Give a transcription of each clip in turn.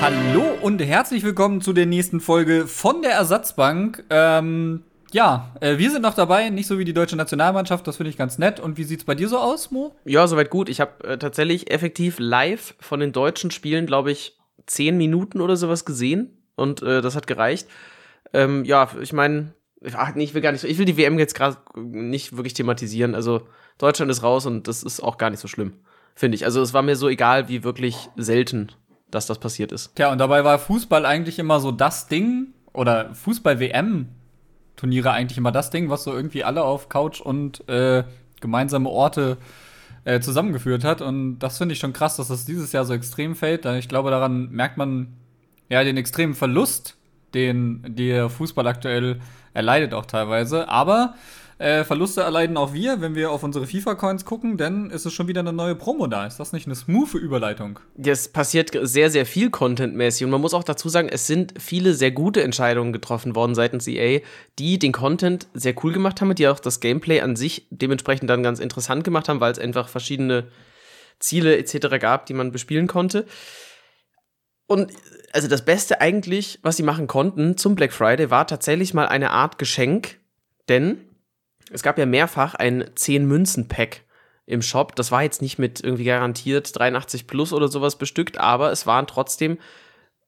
Hallo und herzlich willkommen zu der nächsten Folge von der Ersatzbank. Ähm, ja, äh, wir sind noch dabei, nicht so wie die deutsche Nationalmannschaft, das finde ich ganz nett. Und wie sieht's bei dir so aus, Mo? Ja, soweit gut. Ich habe äh, tatsächlich effektiv live von den deutschen Spielen, glaube ich, zehn Minuten oder sowas gesehen und äh, das hat gereicht. Ähm, ja, ich meine, ich will gar nicht, ich will die WM jetzt gerade nicht wirklich thematisieren. Also Deutschland ist raus und das ist auch gar nicht so schlimm, finde ich. Also es war mir so egal, wie wirklich selten, dass das passiert ist. Tja, und dabei war Fußball eigentlich immer so das Ding oder Fußball-WM Turniere eigentlich immer das Ding, was so irgendwie alle auf Couch und äh, gemeinsame Orte äh, zusammengeführt hat. Und das finde ich schon krass, dass das dieses Jahr so extrem fällt. Ich glaube, daran merkt man ja den extremen Verlust, den der Fußball aktuell erleidet auch teilweise. Aber äh, Verluste erleiden auch wir, wenn wir auf unsere FIFA-Coins gucken, denn es ist schon wieder eine neue Promo da. Ist das nicht eine smooth Überleitung? Es passiert sehr, sehr viel contentmäßig und man muss auch dazu sagen, es sind viele sehr gute Entscheidungen getroffen worden seitens EA, die den Content sehr cool gemacht haben, die auch das Gameplay an sich dementsprechend dann ganz interessant gemacht haben, weil es einfach verschiedene Ziele etc. gab, die man bespielen konnte. Und also das Beste eigentlich, was sie machen konnten zum Black Friday, war tatsächlich mal eine Art Geschenk, denn es gab ja mehrfach ein 10-Münzen-Pack im Shop. Das war jetzt nicht mit irgendwie garantiert 83 plus oder sowas bestückt, aber es waren trotzdem,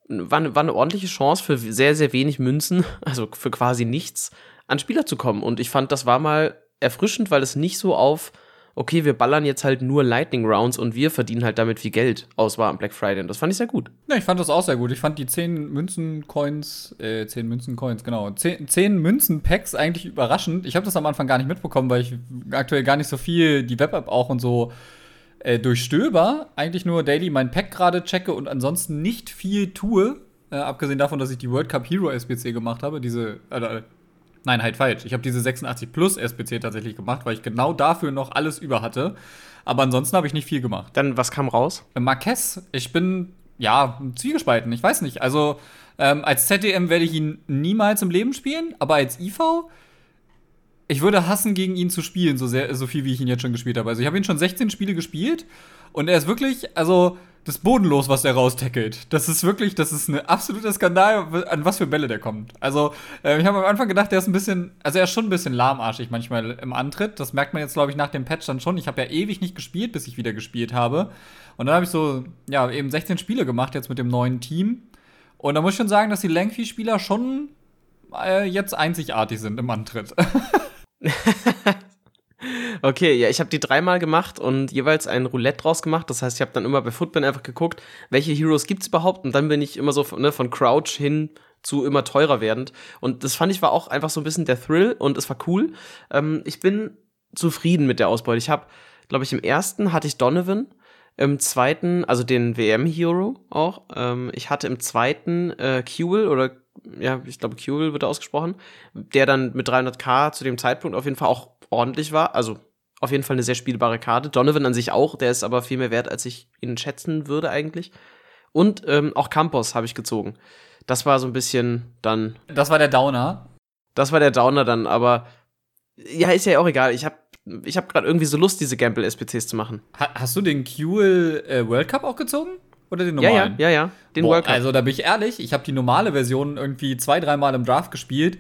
war, war eine ordentliche Chance für sehr, sehr wenig Münzen, also für quasi nichts, an Spieler zu kommen. Und ich fand, das war mal erfrischend, weil es nicht so auf okay, wir ballern jetzt halt nur Lightning Rounds und wir verdienen halt damit viel Geld aus war am Black Friday. Und das fand ich sehr gut. Ja, ich fand das auch sehr gut. Ich fand die 10 Münzen-Coins, äh, 10 Münzen-Coins, genau, 10, 10 Münzen-Packs eigentlich überraschend. Ich habe das am Anfang gar nicht mitbekommen, weil ich aktuell gar nicht so viel die Web-App auch und so äh, durchstöber. Eigentlich nur daily mein Pack gerade checke und ansonsten nicht viel tue. Äh, abgesehen davon, dass ich die World Cup Hero SBC gemacht habe, diese, äh, Nein, halt falsch. Ich habe diese 86 Plus SPC tatsächlich gemacht, weil ich genau dafür noch alles über hatte. Aber ansonsten habe ich nicht viel gemacht. Dann, was kam raus? Äh, Marquez, ich bin, ja, zwiegespalten. Ich weiß nicht. Also, ähm, als ZDM werde ich ihn niemals im Leben spielen, aber als IV, ich würde hassen, gegen ihn zu spielen, so, sehr, so viel, wie ich ihn jetzt schon gespielt habe. Also, ich habe ihn schon 16 Spiele gespielt und er ist wirklich, also, das bodenlos, was der raustackelt. Das ist wirklich, das ist ein absoluter Skandal, an was für Bälle der kommt. Also, äh, ich habe am Anfang gedacht, der ist ein bisschen, also er ist schon ein bisschen lahmarschig manchmal im Antritt. Das merkt man jetzt, glaube ich, nach dem Patch dann schon. Ich habe ja ewig nicht gespielt, bis ich wieder gespielt habe. Und dann habe ich so, ja, eben 16 Spiele gemacht jetzt mit dem neuen Team. Und da muss ich schon sagen, dass die Langfy-Spieler schon äh, jetzt einzigartig sind im Antritt. Okay, ja, ich habe die dreimal gemacht und jeweils ein Roulette draus gemacht. Das heißt, ich habe dann immer bei Football einfach geguckt, welche Heroes gibt's überhaupt und dann bin ich immer so ne, von Crouch hin zu immer teurer werdend. Und das fand ich war auch einfach so ein bisschen der Thrill und es war cool. Ähm, ich bin zufrieden mit der Ausbeute. Ich habe, glaube ich, im ersten hatte ich Donovan, im zweiten, also den WM-Hero auch. Ähm, ich hatte im zweiten äh, Kuel oder ja, ich glaube Kuel wird ausgesprochen, der dann mit 300k zu dem Zeitpunkt auf jeden Fall auch ordentlich war. Also auf jeden Fall eine sehr spielbare Karte. Donovan an sich auch, der ist aber viel mehr wert, als ich ihn schätzen würde eigentlich. Und ähm, auch Campos habe ich gezogen. Das war so ein bisschen dann. Das war der Downer. Das war der Downer dann, aber ja, ist ja auch egal. Ich habe ich hab gerade irgendwie so Lust, diese Gamble-SPCs zu machen. Ha hast du den QL äh, World Cup auch gezogen? Oder den normalen? Ja, ja, ja, ja. Den Boah, World Cup. Also da bin ich ehrlich, ich habe die normale Version irgendwie zwei, dreimal im Draft gespielt.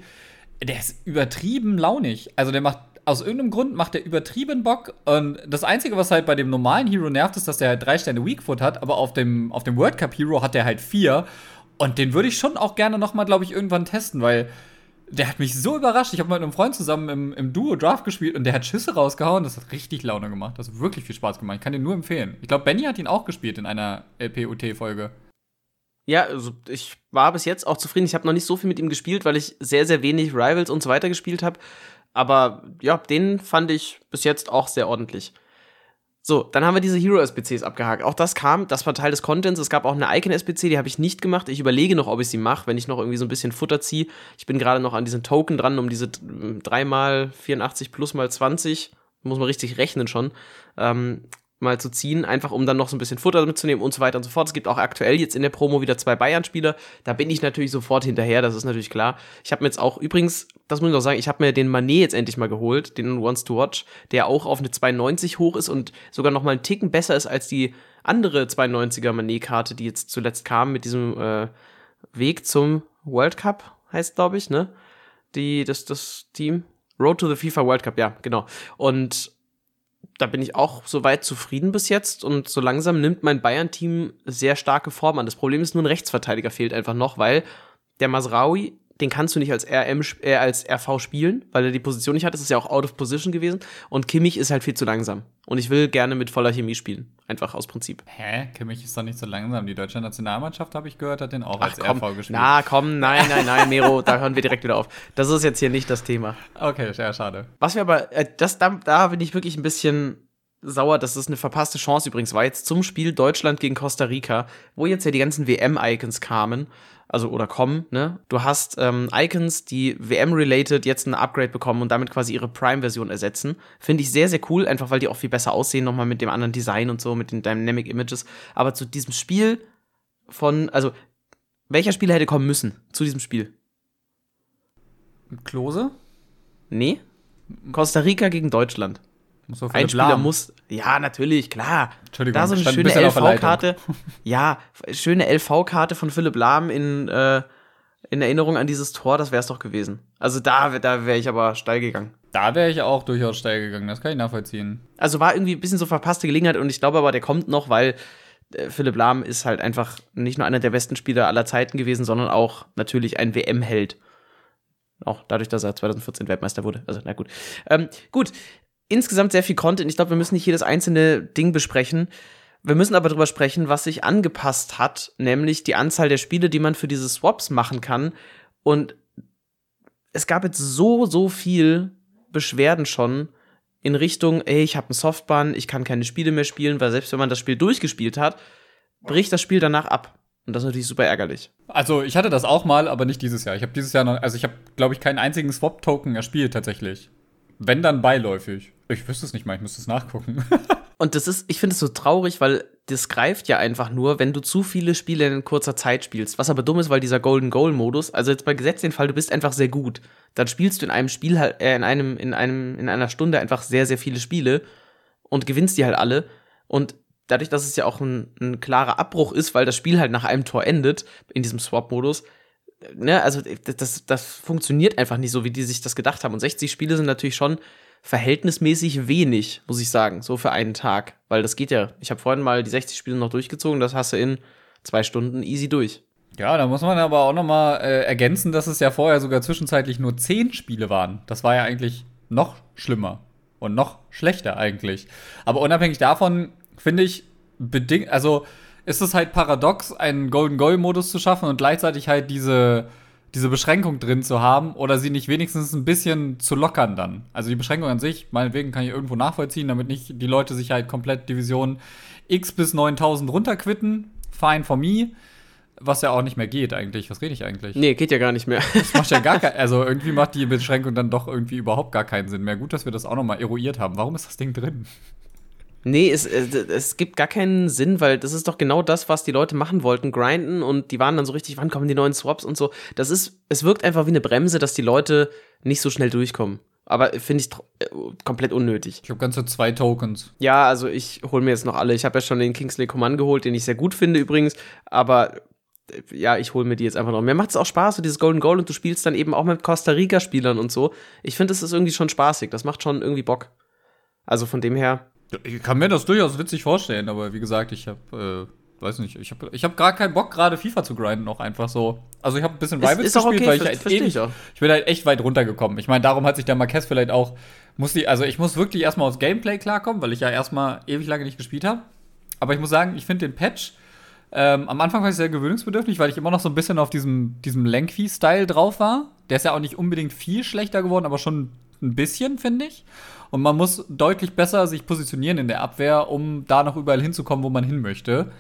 Der ist übertrieben launig. Also der macht aus irgendeinem Grund macht der übertrieben Bock. Und das Einzige, was halt bei dem normalen Hero nervt, ist, dass der halt drei Sterne Weakfoot hat, aber auf dem, auf dem World Cup Hero hat der halt vier. Und den würde ich schon auch gerne noch mal, glaube ich, irgendwann testen, weil der hat mich so überrascht. Ich habe mit einem Freund zusammen im, im Duo Draft gespielt und der hat Schüsse rausgehauen. Das hat richtig Laune gemacht. Das hat wirklich viel Spaß gemacht. Ich kann den nur empfehlen. Ich glaube, Benny hat ihn auch gespielt in einer LPUT-Folge. Ja, also ich war bis jetzt auch zufrieden. Ich habe noch nicht so viel mit ihm gespielt, weil ich sehr, sehr wenig Rivals und so weiter gespielt habe. Aber ja, den fand ich bis jetzt auch sehr ordentlich. So, dann haben wir diese Hero-SBCs abgehakt. Auch das kam, das war Teil des Contents. Es gab auch eine Icon-SBC, die habe ich nicht gemacht. Ich überlege noch, ob ich sie mache, wenn ich noch irgendwie so ein bisschen Futter ziehe. Ich bin gerade noch an diesen Token dran, um diese 3 mal 84 plus mal 20, muss man richtig rechnen schon, ähm, mal zu ziehen, einfach um dann noch so ein bisschen Futter mitzunehmen und so weiter und so fort. Es gibt auch aktuell jetzt in der Promo wieder zwei Bayern-Spieler. Da bin ich natürlich sofort hinterher, das ist natürlich klar. Ich habe mir jetzt auch, übrigens, das muss ich noch sagen, ich habe mir den Manet jetzt endlich mal geholt, den Wants to Watch, der auch auf eine 92 hoch ist und sogar noch mal einen Ticken besser ist als die andere 92er Manet-Karte, die jetzt zuletzt kam mit diesem äh, Weg zum World Cup, heißt glaube ich, ne? Die, das, das Team. Road to the FIFA World Cup, ja, genau. Und da bin ich auch soweit zufrieden bis jetzt und so langsam nimmt mein Bayern-Team sehr starke Form an. Das Problem ist nur ein Rechtsverteidiger fehlt einfach noch, weil der Masraui den kannst du nicht als RM äh, als RV spielen, weil er die Position nicht hat. Das ist ja auch out of position gewesen. Und Kimmich ist halt viel zu langsam. Und ich will gerne mit voller Chemie spielen. Einfach aus Prinzip. Hä? Kimmich ist doch nicht so langsam. Die deutsche Nationalmannschaft, habe ich gehört, hat den auch Ach, als komm. RV gespielt. Na, komm, nein, nein, nein, Mero, da hören wir direkt wieder auf. Das ist jetzt hier nicht das Thema. Okay, sehr schade. Was wir aber, äh, das, da, da bin ich wirklich ein bisschen sauer. Das ist eine verpasste Chance übrigens. War jetzt zum Spiel Deutschland gegen Costa Rica, wo jetzt ja die ganzen WM-Icons kamen also oder kommen, ne? Du hast ähm, Icons, die WM-related jetzt ein Upgrade bekommen und damit quasi ihre Prime-Version ersetzen. Finde ich sehr, sehr cool, einfach weil die auch viel besser aussehen, nochmal mit dem anderen Design und so, mit den Dynamic Images. Aber zu diesem Spiel von, also, welcher Spieler hätte kommen müssen zu diesem Spiel? Klose? Nee. Costa Rica gegen Deutschland. Muss so ein Spieler Lahm. muss, ja, natürlich, klar. Entschuldigung, da so eine schöne LV-Karte. Ja, schöne LV-Karte von Philipp Lahm in, äh, in Erinnerung an dieses Tor, das wäre es doch gewesen. Also da, da wäre ich aber steil gegangen. Da wäre ich auch durchaus steil gegangen, das kann ich nachvollziehen. Also war irgendwie ein bisschen so verpasste Gelegenheit und ich glaube aber, der kommt noch, weil äh, Philipp Lahm ist halt einfach nicht nur einer der besten Spieler aller Zeiten gewesen, sondern auch natürlich ein WM-Held. Auch dadurch, dass er 2014 Weltmeister wurde. Also, na gut. Ähm, gut, insgesamt sehr viel Content. Ich glaube, wir müssen nicht jedes einzelne Ding besprechen. Wir müssen aber darüber sprechen, was sich angepasst hat, nämlich die Anzahl der Spiele, die man für diese Swaps machen kann. Und es gab jetzt so, so viel Beschwerden schon in Richtung, ey, ich habe einen Softban, ich kann keine Spiele mehr spielen, weil selbst wenn man das Spiel durchgespielt hat, bricht das Spiel danach ab. Und das ist natürlich super ärgerlich. Also, ich hatte das auch mal, aber nicht dieses Jahr. Ich habe dieses Jahr noch, also ich habe, glaube ich, keinen einzigen Swap-Token erspielt tatsächlich. Wenn dann beiläufig. Ich wüsste es nicht mal, ich müsste es nachgucken. Und das ist, ich finde es so traurig, weil das greift ja einfach nur, wenn du zu viele Spiele in kurzer Zeit spielst. Was aber dumm ist, weil dieser Golden Goal Modus, also jetzt bei Gesetz den Fall, du bist einfach sehr gut. Dann spielst du in einem Spiel halt, äh, in einem, in einem, in einer Stunde einfach sehr, sehr viele Spiele und gewinnst die halt alle. Und dadurch, dass es ja auch ein, ein klarer Abbruch ist, weil das Spiel halt nach einem Tor endet, in diesem Swap-Modus, ne, also das, das funktioniert einfach nicht so, wie die sich das gedacht haben. Und 60 Spiele sind natürlich schon verhältnismäßig wenig, muss ich sagen, so für einen Tag. Weil das geht ja. Ich habe vorhin mal die 60 Spiele noch durchgezogen, das hast du in zwei Stunden easy durch. Ja, da muss man aber auch noch mal äh, ergänzen, dass es ja vorher sogar zwischenzeitlich nur zehn Spiele waren. Das war ja eigentlich noch schlimmer und noch schlechter eigentlich. Aber unabhängig davon finde ich bedingt, also ist es halt paradox, einen Golden Goal Modus zu schaffen und gleichzeitig halt diese, diese Beschränkung drin zu haben oder sie nicht wenigstens ein bisschen zu lockern dann. Also die Beschränkung an sich, meinetwegen kann ich irgendwo nachvollziehen, damit nicht die Leute sich halt komplett Division X bis 9000 runterquitten. Fine for me. Was ja auch nicht mehr geht eigentlich. Was rede ich eigentlich? Nee, geht ja gar nicht mehr. Das macht ja gar kein, also irgendwie macht die Beschränkung dann doch irgendwie überhaupt gar keinen Sinn mehr. Gut, dass wir das auch noch mal eruiert haben. Warum ist das Ding drin? Nee, es, äh, es gibt gar keinen Sinn, weil das ist doch genau das, was die Leute machen wollten, grinden und die waren dann so richtig, wann kommen die neuen Swaps und so. Das ist, es wirkt einfach wie eine Bremse, dass die Leute nicht so schnell durchkommen. Aber finde ich äh, komplett unnötig. Ich habe ganze zwei Tokens. Ja, also ich hole mir jetzt noch alle. Ich habe ja schon den Kingsley Command geholt, den ich sehr gut finde übrigens. Aber äh, ja, ich hole mir die jetzt einfach noch. Mir macht es auch Spaß, so dieses Golden Goal und du spielst dann eben auch mit Costa Rica-Spielern und so. Ich finde, das ist irgendwie schon spaßig. Das macht schon irgendwie Bock. Also von dem her, ich kann mir das durchaus witzig vorstellen, aber wie gesagt, ich habe, äh, weiß nicht, ich habe ich hab gar keinen Bock, gerade FIFA zu grinden, auch einfach so. Also ich habe ein bisschen Rivals ist, ist gespielt, okay, weil ich halt ewig, ich, ich bin halt echt weit runtergekommen. Ich meine, darum hat sich der Marquez vielleicht auch, muss die, also ich muss wirklich erstmal aufs Gameplay klarkommen, weil ich ja erstmal ewig lange nicht gespielt habe. Aber ich muss sagen, ich finde den Patch, ähm, am Anfang war ich sehr gewöhnungsbedürftig, weil ich immer noch so ein bisschen auf diesem, diesem Lanky-Style drauf war. Der ist ja auch nicht unbedingt viel schlechter geworden, aber schon ein bisschen, finde ich. Und man muss deutlich besser sich positionieren in der Abwehr, um da noch überall hinzukommen, wo man hin möchte.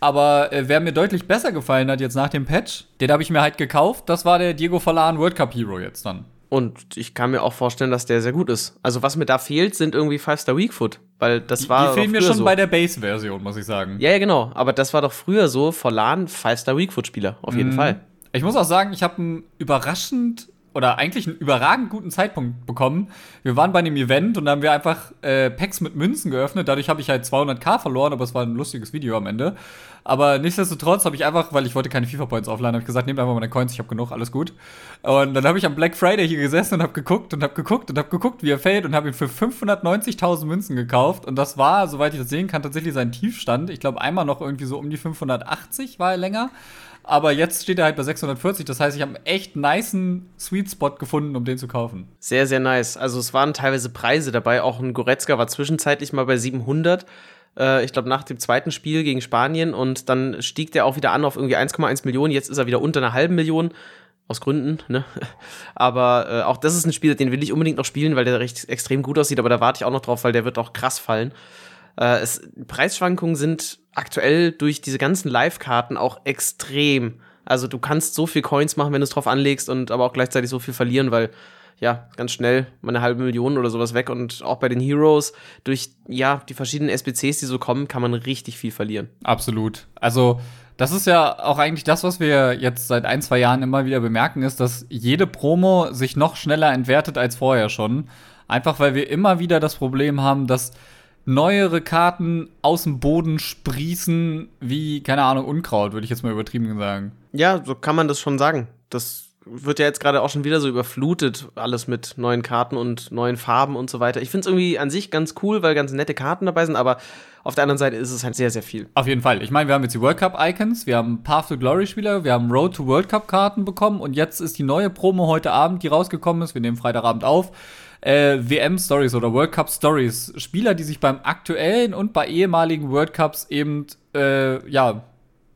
Aber äh, wer mir deutlich besser gefallen hat jetzt nach dem Patch, den habe ich mir halt gekauft, das war der Diego Forlan World Cup Hero jetzt dann. Und ich kann mir auch vorstellen, dass der sehr gut ist. Also was mir da fehlt, sind irgendwie Five-Star Weakfoot. Weil das die, war. Die fehlen mir schon so. bei der Base-Version, muss ich sagen. Ja, ja, genau. Aber das war doch früher so, Forlan Five-Star Weakfoot-Spieler, auf jeden mm. Fall. Ich muss auch sagen, ich habe einen überraschend oder eigentlich einen überragend guten Zeitpunkt bekommen. Wir waren bei einem Event und da haben wir einfach äh, Packs mit Münzen geöffnet. Dadurch habe ich halt 200k verloren, aber es war ein lustiges Video am Ende. Aber nichtsdestotrotz habe ich einfach, weil ich wollte keine FIFA-Points aufladen, habe ich gesagt, nehmt einfach meine Coins, ich habe genug, alles gut. Und dann habe ich am Black Friday hier gesessen und habe geguckt und habe geguckt und habe geguckt, wie er fällt und habe ihn für 590.000 Münzen gekauft. Und das war, soweit ich das sehen kann, tatsächlich sein Tiefstand. Ich glaube, einmal noch irgendwie so um die 580 war er länger. Aber jetzt steht er halt bei 640. Das heißt, ich habe einen echt niceen Sweet Spot gefunden, um den zu kaufen. Sehr, sehr nice. Also es waren teilweise Preise dabei. Auch ein Goretzka war zwischenzeitlich mal bei 700 äh, ich glaube, nach dem zweiten Spiel gegen Spanien und dann stieg der auch wieder an auf irgendwie 1,1 Millionen. Jetzt ist er wieder unter einer halben Million. Aus Gründen, ne? Aber äh, auch das ist ein Spieler, den will ich unbedingt noch spielen, weil der recht extrem gut aussieht, aber da warte ich auch noch drauf, weil der wird auch krass fallen. Äh, es, Preisschwankungen sind aktuell durch diese ganzen Live-Karten auch extrem. Also du kannst so viel Coins machen, wenn du es drauf anlegst und aber auch gleichzeitig so viel verlieren, weil ja, ganz schnell mal eine halbe Million oder sowas weg. Und auch bei den Heroes, durch ja, die verschiedenen SBCs, die so kommen, kann man richtig viel verlieren. Absolut. Also, das ist ja auch eigentlich das, was wir jetzt seit ein, zwei Jahren immer wieder bemerken, ist, dass jede Promo sich noch schneller entwertet als vorher schon. Einfach weil wir immer wieder das Problem haben, dass neuere Karten aus dem Boden sprießen wie, keine Ahnung, Unkraut, würde ich jetzt mal übertrieben sagen. Ja, so kann man das schon sagen. Das wird ja jetzt gerade auch schon wieder so überflutet, alles mit neuen Karten und neuen Farben und so weiter. Ich finde es irgendwie an sich ganz cool, weil ganz nette Karten dabei sind, aber auf der anderen Seite ist es halt sehr, sehr viel. Auf jeden Fall. Ich meine, wir haben jetzt die World Cup Icons, wir haben Path to Glory Spieler, wir haben Road to World Cup Karten bekommen und jetzt ist die neue Promo heute Abend, die rausgekommen ist. Wir nehmen Freitagabend auf. Äh, WM Stories oder World Cup Stories. Spieler, die sich beim aktuellen und bei ehemaligen World Cups eben, äh, ja,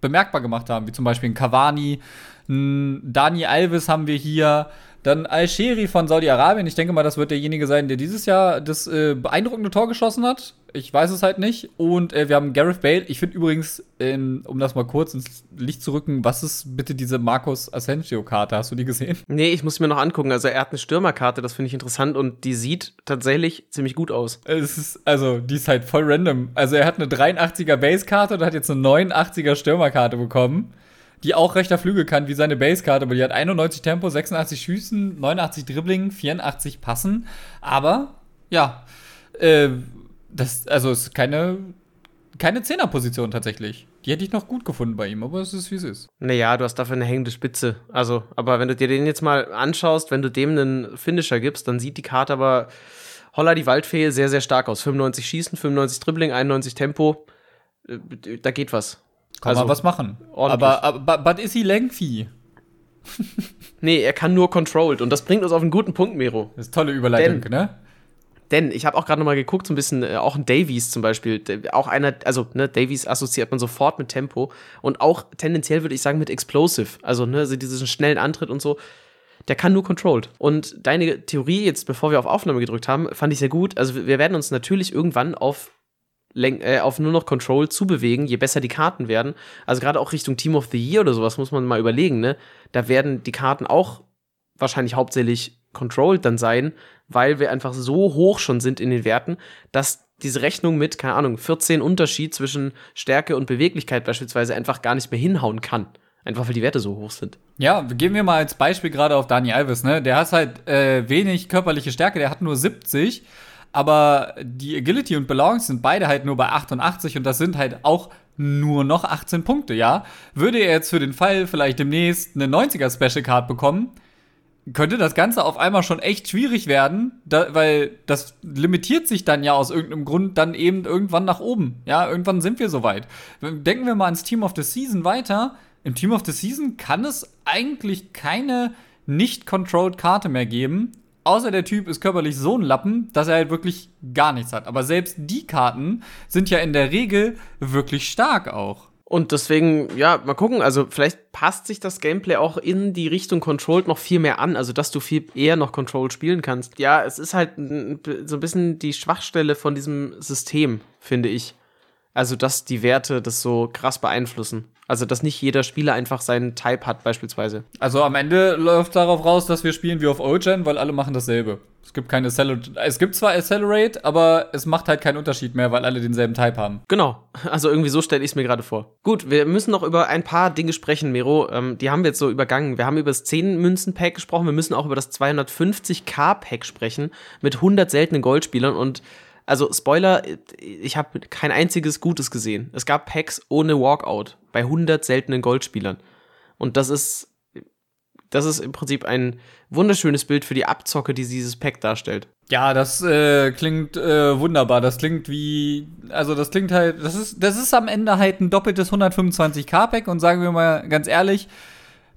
bemerkbar gemacht haben, wie zum Beispiel ein Cavani, Dani Alves haben wir hier. Dann Al-Sheri von Saudi-Arabien. Ich denke mal, das wird derjenige sein, der dieses Jahr das äh, beeindruckende Tor geschossen hat. Ich weiß es halt nicht. Und äh, wir haben Gareth Bale. Ich finde übrigens, ähm, um das mal kurz ins Licht zu rücken, was ist bitte diese Marcos Asensio-Karte? Hast du die gesehen? Nee, ich muss mir noch angucken. Also er hat eine Stürmerkarte, das finde ich interessant und die sieht tatsächlich ziemlich gut aus. Es ist, also, die ist halt voll random. Also er hat eine 83er Base-Karte und hat jetzt eine 89er Stürmerkarte bekommen die auch rechter Flügel kann wie seine Basekarte, aber die hat 91 Tempo, 86 Schießen, 89 Dribbling, 84 Passen. Aber ja, äh, das also ist keine keine Zehnerposition tatsächlich. Die hätte ich noch gut gefunden bei ihm, aber es ist wie es ist. Naja, du hast dafür eine hängende Spitze. Also, aber wenn du dir den jetzt mal anschaust, wenn du dem einen Finisher gibst, dann sieht die Karte aber Holla die Waldfee sehr, sehr stark aus. 95 Schießen, 95 Dribbling, 91 Tempo. Äh, da geht was. Kann also, man was machen. Ordentlich. Aber, aber but is he lengthy? nee, er kann nur controlled und das bringt uns auf einen guten Punkt, Mero. Das ist tolle Überleitung, denn, ne? Denn ich habe auch gerade noch mal geguckt, so ein bisschen, äh, auch ein Davies zum Beispiel, auch einer, also ne, Davies assoziiert man sofort mit Tempo und auch tendenziell würde ich sagen mit Explosive, also ne, also diesen schnellen Antritt und so. Der kann nur controlled. Und deine Theorie jetzt, bevor wir auf Aufnahme gedrückt haben, fand ich sehr gut. Also wir werden uns natürlich irgendwann auf äh, auf nur noch Control zu bewegen, je besser die Karten werden. Also gerade auch Richtung Team of the Year oder sowas muss man mal überlegen, ne? Da werden die Karten auch wahrscheinlich hauptsächlich controlled dann sein, weil wir einfach so hoch schon sind in den Werten, dass diese Rechnung mit, keine Ahnung, 14 Unterschied zwischen Stärke und Beweglichkeit beispielsweise einfach gar nicht mehr hinhauen kann. Einfach weil die Werte so hoch sind. Ja, gehen wir mal als Beispiel gerade auf Dani Alves, ne? Der hat halt äh, wenig körperliche Stärke, der hat nur 70 aber die Agility und Balance sind beide halt nur bei 88 und das sind halt auch nur noch 18 Punkte, ja. Würde er jetzt für den Fall vielleicht demnächst eine 90er Special Card bekommen, könnte das Ganze auf einmal schon echt schwierig werden, da, weil das limitiert sich dann ja aus irgendeinem Grund dann eben irgendwann nach oben. Ja, irgendwann sind wir soweit. Denken wir mal ans Team of the Season weiter. Im Team of the Season kann es eigentlich keine nicht controlled Karte mehr geben, Außer der Typ ist körperlich so ein Lappen, dass er halt wirklich gar nichts hat. Aber selbst die Karten sind ja in der Regel wirklich stark auch. Und deswegen, ja, mal gucken. Also, vielleicht passt sich das Gameplay auch in die Richtung Controlled noch viel mehr an. Also, dass du viel eher noch Controlled spielen kannst. Ja, es ist halt so ein bisschen die Schwachstelle von diesem System, finde ich. Also, dass die Werte das so krass beeinflussen. Also, dass nicht jeder Spieler einfach seinen Type hat, beispielsweise. Also, am Ende läuft darauf raus, dass wir spielen wie auf Ogen, weil alle machen dasselbe. Es gibt keine Accelerate. Es gibt zwar Accelerate, aber es macht halt keinen Unterschied mehr, weil alle denselben Type haben. Genau. Also irgendwie so stelle ich es mir gerade vor. Gut, wir müssen noch über ein paar Dinge sprechen, Miro. Ähm, die haben wir jetzt so übergangen. Wir haben über das 10-Münzen-Pack gesprochen. Wir müssen auch über das 250k-Pack sprechen mit 100 seltenen Goldspielern. Und also Spoiler, ich habe kein einziges Gutes gesehen. Es gab Packs ohne Walkout bei 100 seltenen Goldspielern. Und das ist das ist im Prinzip ein wunderschönes Bild für die Abzocke, die dieses Pack darstellt. Ja, das äh, klingt äh, wunderbar. Das klingt wie, also das klingt halt, das ist, das ist am Ende halt ein doppeltes 125k-Pack und sagen wir mal ganz ehrlich,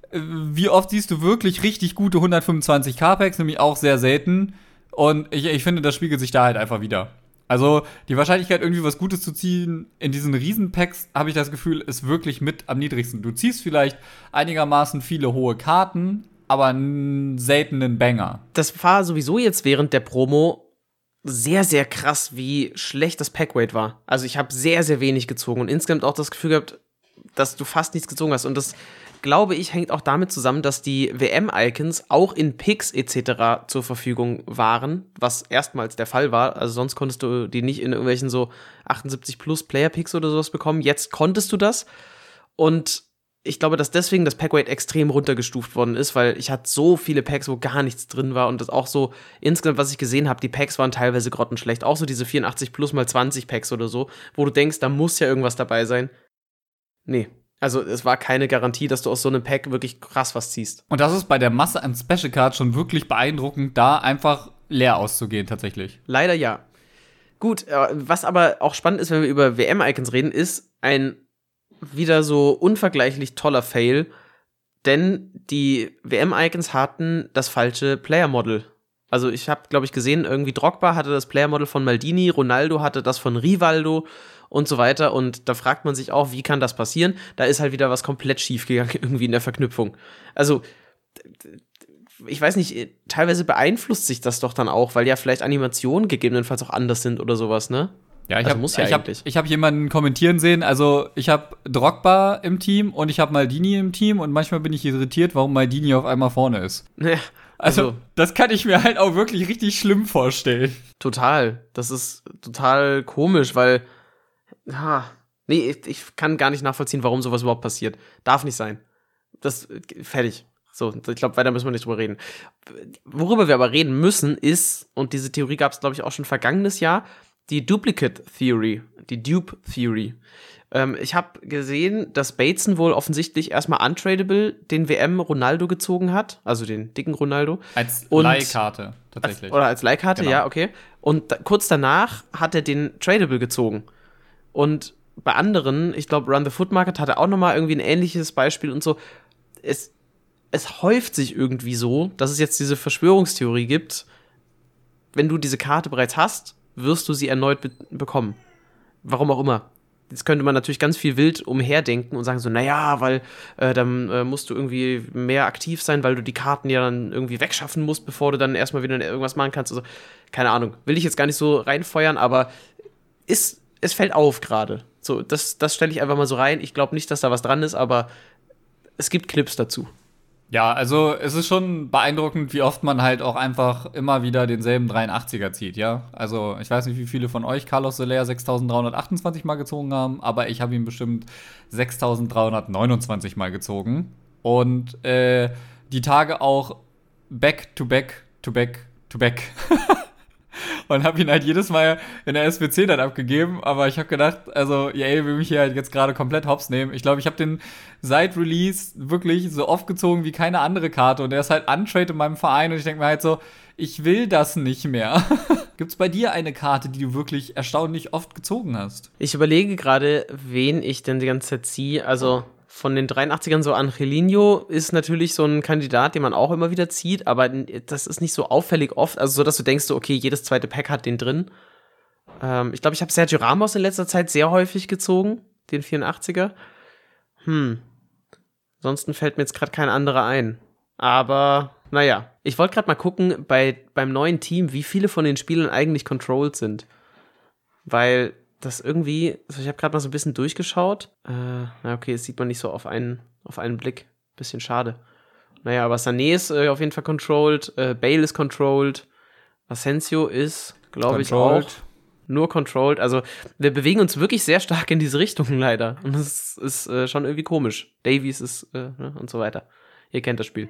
äh, wie oft siehst du wirklich richtig gute 125k-Packs? Nämlich auch sehr selten. Und ich, ich finde, das spiegelt sich da halt einfach wieder. Also die Wahrscheinlichkeit, irgendwie was Gutes zu ziehen in diesen Riesenpacks, habe ich das Gefühl, ist wirklich mit am niedrigsten. Du ziehst vielleicht einigermaßen viele hohe Karten, aber einen seltenen Banger. Das war sowieso jetzt während der Promo sehr, sehr krass, wie schlecht das Packweight war. Also ich habe sehr, sehr wenig gezogen und insgesamt auch das Gefühl gehabt, dass du fast nichts gezogen hast. Und das glaube ich, hängt auch damit zusammen, dass die WM-Icons auch in Picks etc. zur Verfügung waren, was erstmals der Fall war. Also sonst konntest du die nicht in irgendwelchen so 78 plus Player-Picks oder sowas bekommen. Jetzt konntest du das. Und ich glaube, dass deswegen das Packweight extrem runtergestuft worden ist, weil ich hatte so viele Packs, wo gar nichts drin war und das auch so insgesamt, was ich gesehen habe, die Packs waren teilweise grottenschlecht. Auch so diese 84 plus mal 20 Packs oder so, wo du denkst, da muss ja irgendwas dabei sein. Nee, also es war keine Garantie, dass du aus so einem Pack wirklich krass was ziehst. Und das ist bei der Masse an Special Cards schon wirklich beeindruckend, da einfach leer auszugehen tatsächlich. Leider ja. Gut, äh, was aber auch spannend ist, wenn wir über WM-Icons reden, ist ein wieder so unvergleichlich toller Fail, denn die WM-Icons hatten das falsche Player-Model. Also ich habe, glaube ich, gesehen, irgendwie Drogba hatte das Player-Model von Maldini, Ronaldo hatte das von Rivaldo und so weiter. Und da fragt man sich auch, wie kann das passieren? Da ist halt wieder was komplett schief gegangen irgendwie in der Verknüpfung. Also ich weiß nicht, teilweise beeinflusst sich das doch dann auch, weil ja vielleicht Animationen gegebenenfalls auch anders sind oder sowas, ne? Ja, ich also habe ja ich hab, ich hab jemanden kommentieren sehen. Also ich habe Drogba im Team und ich habe Maldini im Team und manchmal bin ich irritiert, warum Maldini auf einmal vorne ist. Ja, also, also, das kann ich mir halt auch wirklich richtig schlimm vorstellen. Total. Das ist total komisch, weil ha, nee, ich, ich kann gar nicht nachvollziehen, warum sowas überhaupt passiert. Darf nicht sein. Das, fertig. So, ich glaube, weiter müssen wir nicht drüber reden. Worüber wir aber reden müssen, ist, und diese Theorie gab es, glaube ich, auch schon vergangenes Jahr, die Duplicate Theory, die Dupe Theory. Ähm, ich habe gesehen, dass Bateson wohl offensichtlich erstmal untradable den WM Ronaldo gezogen hat, also den dicken Ronaldo. Als Leihkarte, tatsächlich. Als, oder als Leihkarte, genau. ja, okay. Und da, kurz danach hat er den tradable gezogen. Und bei anderen, ich glaube, Run the Foot Market hatte auch nochmal irgendwie ein ähnliches Beispiel und so. Es, es häuft sich irgendwie so, dass es jetzt diese Verschwörungstheorie gibt. Wenn du diese Karte bereits hast, wirst du sie erneut be bekommen. Warum auch immer. Jetzt könnte man natürlich ganz viel wild umherdenken und sagen so, naja, weil äh, dann äh, musst du irgendwie mehr aktiv sein, weil du die Karten ja dann irgendwie wegschaffen musst, bevor du dann erstmal wieder irgendwas machen kannst. Also, keine Ahnung. Will ich jetzt gar nicht so reinfeuern, aber ist es fällt auf gerade. So, das, das stelle ich einfach mal so rein. Ich glaube nicht, dass da was dran ist, aber es gibt Clips dazu. Ja, also es ist schon beeindruckend, wie oft man halt auch einfach immer wieder denselben 83er zieht, ja. Also ich weiß nicht, wie viele von euch Carlos Soler 6328 mal gezogen haben, aber ich habe ihn bestimmt 6329 mal gezogen. Und äh, die Tage auch back to back to back to back. und habe ihn halt jedes Mal in der SBC dann abgegeben. Aber ich habe gedacht, also EA will mich hier halt jetzt gerade komplett hops nehmen. Ich glaube, ich habe den seit Release wirklich so oft gezogen wie keine andere Karte und der ist halt untrade in meinem Verein und ich denke mir halt so, ich will das nicht mehr. Gibt es bei dir eine Karte, die du wirklich erstaunlich oft gezogen hast? Ich überlege gerade, wen ich denn die ganze Zeit ziehe. Also von den 83ern so Angelino ist natürlich so ein Kandidat, den man auch immer wieder zieht, aber das ist nicht so auffällig oft, also so, dass du denkst, okay, jedes zweite Pack hat den drin. Ähm, ich glaube, ich habe Sergio Ramos in letzter Zeit sehr häufig gezogen, den 84er. Hm. Ansonsten fällt mir jetzt gerade kein anderer ein. Aber, naja. Ich wollte gerade mal gucken, bei, beim neuen Team, wie viele von den Spielern eigentlich controlled sind. Weil das irgendwie, also ich habe gerade mal so ein bisschen durchgeschaut. Äh, na okay, das sieht man nicht so auf einen, auf einen Blick. Bisschen schade. Naja, aber Sané ist äh, auf jeden Fall controlled, äh, Bale ist controlled, Asensio ist, glaube ich, auch nur controlled. Also wir bewegen uns wirklich sehr stark in diese Richtung leider. Und das ist äh, schon irgendwie komisch. Davies ist äh, ne, und so weiter. Ihr kennt das Spiel.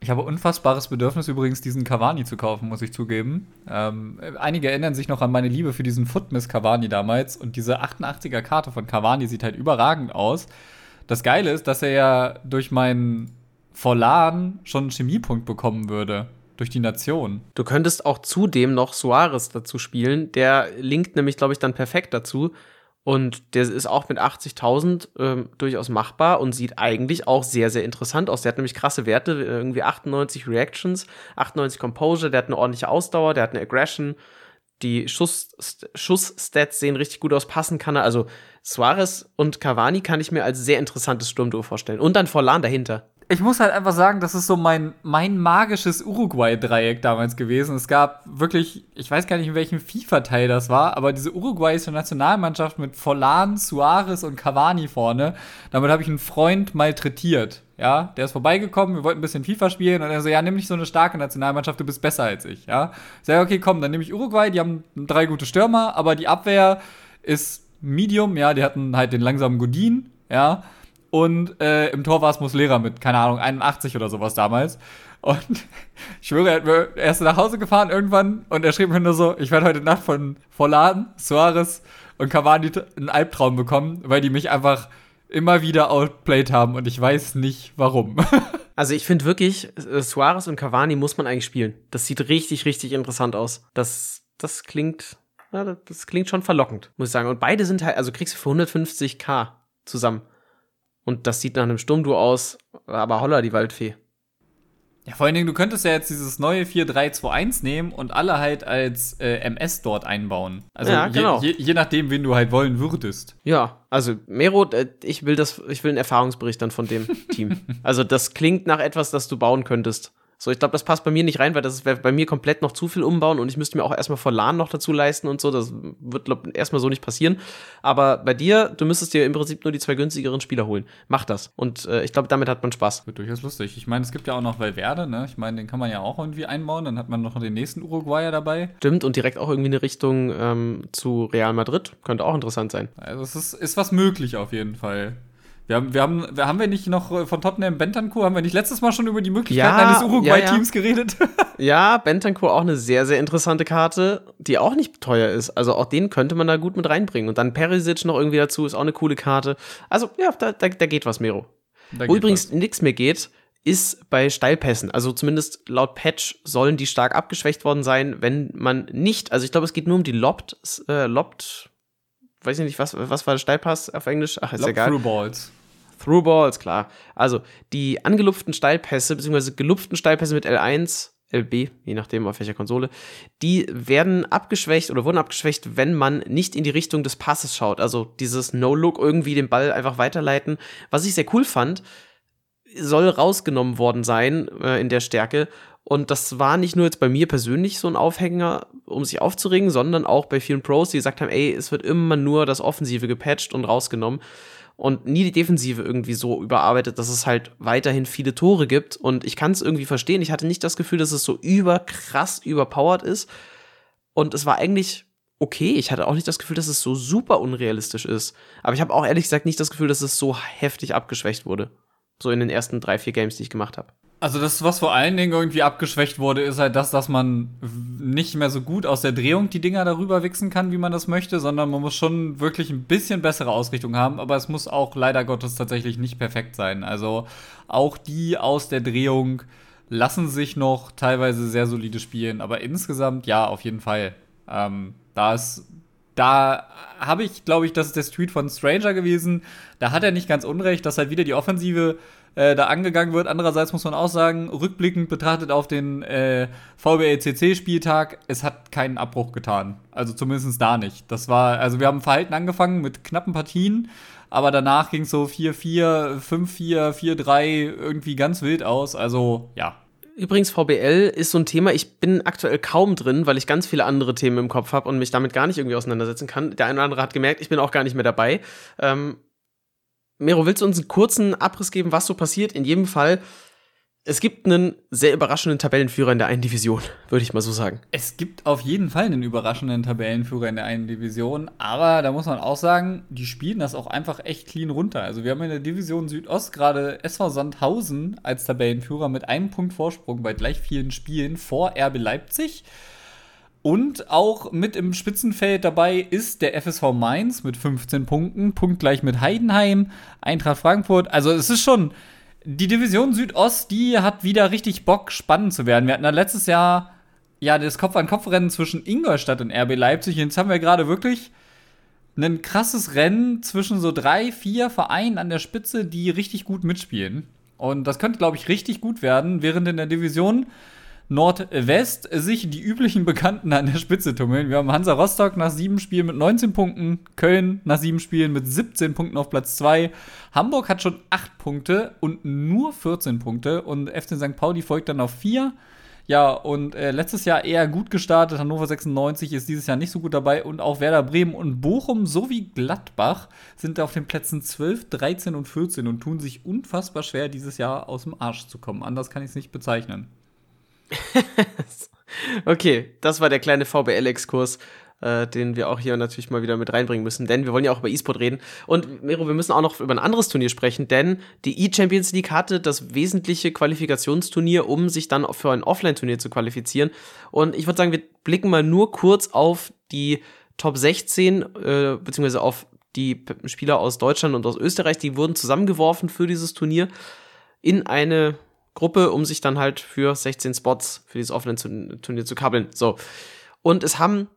Ich habe unfassbares Bedürfnis übrigens, diesen Cavani zu kaufen, muss ich zugeben. Ähm, einige erinnern sich noch an meine Liebe für diesen Footmiss Cavani damals. Und diese 88er Karte von Cavani sieht halt überragend aus. Das Geile ist, dass er ja durch meinen Forlan schon einen Chemiepunkt bekommen würde. Durch die Nation. Du könntest auch zudem noch Suarez dazu spielen. Der linkt nämlich, glaube ich, dann perfekt dazu. Und der ist auch mit 80.000 ähm, durchaus machbar und sieht eigentlich auch sehr, sehr interessant aus. Der hat nämlich krasse Werte, irgendwie 98 Reactions, 98 Composure, der hat eine ordentliche Ausdauer, der hat eine Aggression. Die Schuss, Schussstats sehen richtig gut aus, passen kann er. Also Suarez und Cavani kann ich mir als sehr interessantes Sturmduo vorstellen. Und dann Forlan dahinter ich muss halt einfach sagen, das ist so mein, mein magisches Uruguay-Dreieck damals gewesen. Es gab wirklich, ich weiß gar nicht, in welchem FIFA-Teil das war, aber diese uruguayische Nationalmannschaft mit Forlan, Suarez und Cavani vorne, damit habe ich einen Freund malträtiert. Ja, der ist vorbeigekommen, wir wollten ein bisschen FIFA spielen und er so, ja, nimm nicht so eine starke Nationalmannschaft, du bist besser als ich, ja. Ich sage, okay, komm, dann nehme ich Uruguay, die haben drei gute Stürmer, aber die Abwehr ist Medium, ja, die hatten halt den langsamen Godin, ja. Und äh, im Tor war es Muslera mit, keine Ahnung, 81 oder sowas damals. Und ich schwöre, er ist nach Hause gefahren irgendwann und er schrieb mir nur so, ich werde heute Nacht von Forlan, Suarez und Cavani einen Albtraum bekommen, weil die mich einfach immer wieder outplayed haben und ich weiß nicht warum. Also ich finde wirklich, äh, Suarez und Cavani muss man eigentlich spielen. Das sieht richtig, richtig interessant aus. Das, das klingt, ja, das klingt schon verlockend, muss ich sagen. Und beide sind halt, also kriegst du für 150k zusammen. Und das sieht nach einem Sturmduo aus, aber holla die Waldfee. Ja, vor allen Dingen, du könntest ja jetzt dieses neue 4-3-2-1 nehmen und alle halt als äh, MS dort einbauen. Also ja, genau. je, je, je, nachdem, wen du halt wollen würdest. Ja, also Mero, äh, ich will das, ich will einen Erfahrungsbericht dann von dem Team. Also das klingt nach etwas, das du bauen könntest. So, ich glaube, das passt bei mir nicht rein, weil das wäre bei mir komplett noch zu viel umbauen und ich müsste mir auch erstmal vor LAN noch dazu leisten und so. Das wird, glaube erstmal so nicht passieren. Aber bei dir, du müsstest dir im Prinzip nur die zwei günstigeren Spieler holen. Mach das. Und äh, ich glaube, damit hat man Spaß. Wird durchaus lustig. Ich meine, es gibt ja auch noch Valverde, ne? Ich meine, den kann man ja auch irgendwie einbauen. Dann hat man noch den nächsten Uruguayer dabei. Stimmt, und direkt auch irgendwie eine Richtung ähm, zu Real Madrid. Könnte auch interessant sein. Also, es ist, ist was möglich auf jeden Fall. Wir haben, wir haben, haben wir nicht noch äh, von Tottenham Bentancur, haben wir nicht letztes Mal schon über die Möglichkeiten ja, eines Uruguay-Teams ja, ja. geredet? ja, Bentancur auch eine sehr, sehr interessante Karte, die auch nicht teuer ist. Also auch den könnte man da gut mit reinbringen. Und dann Perisic noch irgendwie dazu, ist auch eine coole Karte. Also ja, da, da, da geht was, Mero. Da Wo übrigens nichts mehr geht, ist bei Steilpässen. Also zumindest laut Patch sollen die stark abgeschwächt worden sein, wenn man nicht, also ich glaube, es geht nur um die Lobbed, äh, Lobbed, weiß ich nicht, was, was war der Steilpass auf Englisch? Ach, ist Lob egal. Through Balls. Throughballs, klar. Also, die angelupften Steilpässe, beziehungsweise gelupften Steilpässe mit L1, LB, je nachdem auf welcher Konsole, die werden abgeschwächt oder wurden abgeschwächt, wenn man nicht in die Richtung des Passes schaut. Also dieses No-Look irgendwie den Ball einfach weiterleiten. Was ich sehr cool fand, soll rausgenommen worden sein äh, in der Stärke. Und das war nicht nur jetzt bei mir persönlich so ein Aufhänger, um sich aufzuregen, sondern auch bei vielen Pros, die gesagt haben, ey, es wird immer nur das Offensive gepatcht und rausgenommen und nie die Defensive irgendwie so überarbeitet, dass es halt weiterhin viele Tore gibt. Und ich kann es irgendwie verstehen. Ich hatte nicht das Gefühl, dass es so überkrass überpowered ist. Und es war eigentlich okay. Ich hatte auch nicht das Gefühl, dass es so super unrealistisch ist. Aber ich habe auch ehrlich gesagt nicht das Gefühl, dass es so heftig abgeschwächt wurde. So in den ersten drei, vier Games, die ich gemacht habe. Also das, was vor allen Dingen irgendwie abgeschwächt wurde, ist halt das, dass man nicht mehr so gut aus der Drehung die Dinger darüber wichsen kann, wie man das möchte, sondern man muss schon wirklich ein bisschen bessere Ausrichtung haben, aber es muss auch leider Gottes tatsächlich nicht perfekt sein. Also auch die aus der Drehung lassen sich noch teilweise sehr solide spielen, aber insgesamt ja, auf jeden Fall. Ähm, da ist da habe ich, glaube ich, das ist der Street von Stranger gewesen. Da hat er nicht ganz unrecht, dass halt wieder die Offensive äh, da angegangen wird. Andererseits muss man auch sagen, rückblickend betrachtet auf den äh, VBLCC-Spieltag, es hat keinen Abbruch getan. Also zumindest da nicht. Das war, also wir haben Verhalten angefangen mit knappen Partien, aber danach ging es so 4-4, 5-4, 4-3 irgendwie ganz wild aus. Also ja, Übrigens, VBL ist so ein Thema, ich bin aktuell kaum drin, weil ich ganz viele andere Themen im Kopf habe und mich damit gar nicht irgendwie auseinandersetzen kann. Der eine oder andere hat gemerkt, ich bin auch gar nicht mehr dabei. Ähm, Mero, willst du uns einen kurzen Abriss geben, was so passiert? In jedem Fall, es gibt einen sehr überraschenden Tabellenführer in der einen Division, würde ich mal so sagen. Es gibt auf jeden Fall einen überraschenden Tabellenführer in der einen Division, aber da muss man auch sagen, die spielen das auch einfach echt clean runter. Also wir haben in der Division Südost gerade SV Sandhausen als Tabellenführer mit einem Punkt Vorsprung bei gleich vielen Spielen vor RB Leipzig. Und auch mit im Spitzenfeld dabei ist der FSV Mainz mit 15 Punkten, punktgleich mit Heidenheim, Eintracht Frankfurt. Also es ist schon die Division Südost, die hat wieder richtig Bock, spannend zu werden. Wir hatten da letztes Jahr ja das Kopf-an-Kopf-Rennen zwischen Ingolstadt und RB Leipzig. Und jetzt haben wir gerade wirklich ein krasses Rennen zwischen so drei, vier Vereinen an der Spitze, die richtig gut mitspielen. Und das könnte, glaube ich, richtig gut werden, während in der Division Nordwest sich die üblichen Bekannten an der Spitze tummeln. Wir haben Hansa Rostock nach sieben Spielen mit 19 Punkten, Köln nach sieben Spielen mit 17 Punkten auf Platz 2. Hamburg hat schon 8 Punkte und nur 14 Punkte und FC St. Pauli folgt dann auf 4. Ja, und äh, letztes Jahr eher gut gestartet. Hannover 96 ist dieses Jahr nicht so gut dabei. Und auch Werder Bremen und Bochum sowie Gladbach sind auf den Plätzen 12, 13 und 14 und tun sich unfassbar schwer, dieses Jahr aus dem Arsch zu kommen. Anders kann ich es nicht bezeichnen. okay, das war der kleine VBL-Exkurs, äh, den wir auch hier natürlich mal wieder mit reinbringen müssen, denn wir wollen ja auch über E-Sport reden. Und Miro, wir müssen auch noch über ein anderes Turnier sprechen, denn die E-Champions League hatte das wesentliche Qualifikationsturnier, um sich dann für ein Offline-Turnier zu qualifizieren. Und ich würde sagen, wir blicken mal nur kurz auf die Top 16, äh, beziehungsweise auf die Spieler aus Deutschland und aus Österreich, die wurden zusammengeworfen für dieses Turnier in eine Gruppe, um sich dann halt für 16 Spots für dieses offene Turnier zu kabbeln. So. Und es haben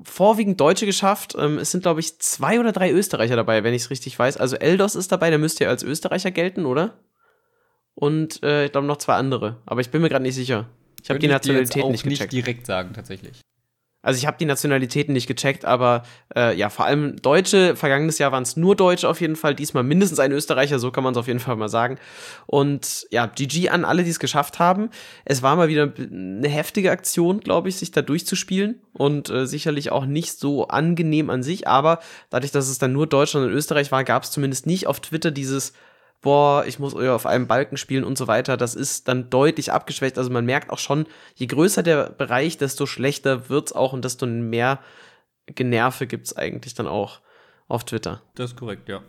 vorwiegend Deutsche geschafft. Ähm, es sind, glaube ich, zwei oder drei Österreicher dabei, wenn ich es richtig weiß. Also Eldos ist dabei, der müsste ja als Österreicher gelten, oder? Und äh, ich glaube noch zwei andere. Aber ich bin mir gerade nicht sicher. Ich habe die Nationalität nicht gecheckt. nicht direkt sagen, tatsächlich. Also ich habe die Nationalitäten nicht gecheckt, aber äh, ja, vor allem Deutsche. Vergangenes Jahr waren es nur Deutsche auf jeden Fall. Diesmal mindestens ein Österreicher, so kann man es auf jeden Fall mal sagen. Und ja, GG an alle, die es geschafft haben. Es war mal wieder eine heftige Aktion, glaube ich, sich da durchzuspielen. Und äh, sicherlich auch nicht so angenehm an sich. Aber dadurch, dass es dann nur Deutschland und Österreich war, gab es zumindest nicht auf Twitter dieses boah, ich muss auf einem Balken spielen und so weiter, das ist dann deutlich abgeschwächt. Also man merkt auch schon, je größer der Bereich, desto schlechter wird's auch und desto mehr Generve gibt's eigentlich dann auch auf Twitter. Das ist korrekt, ja.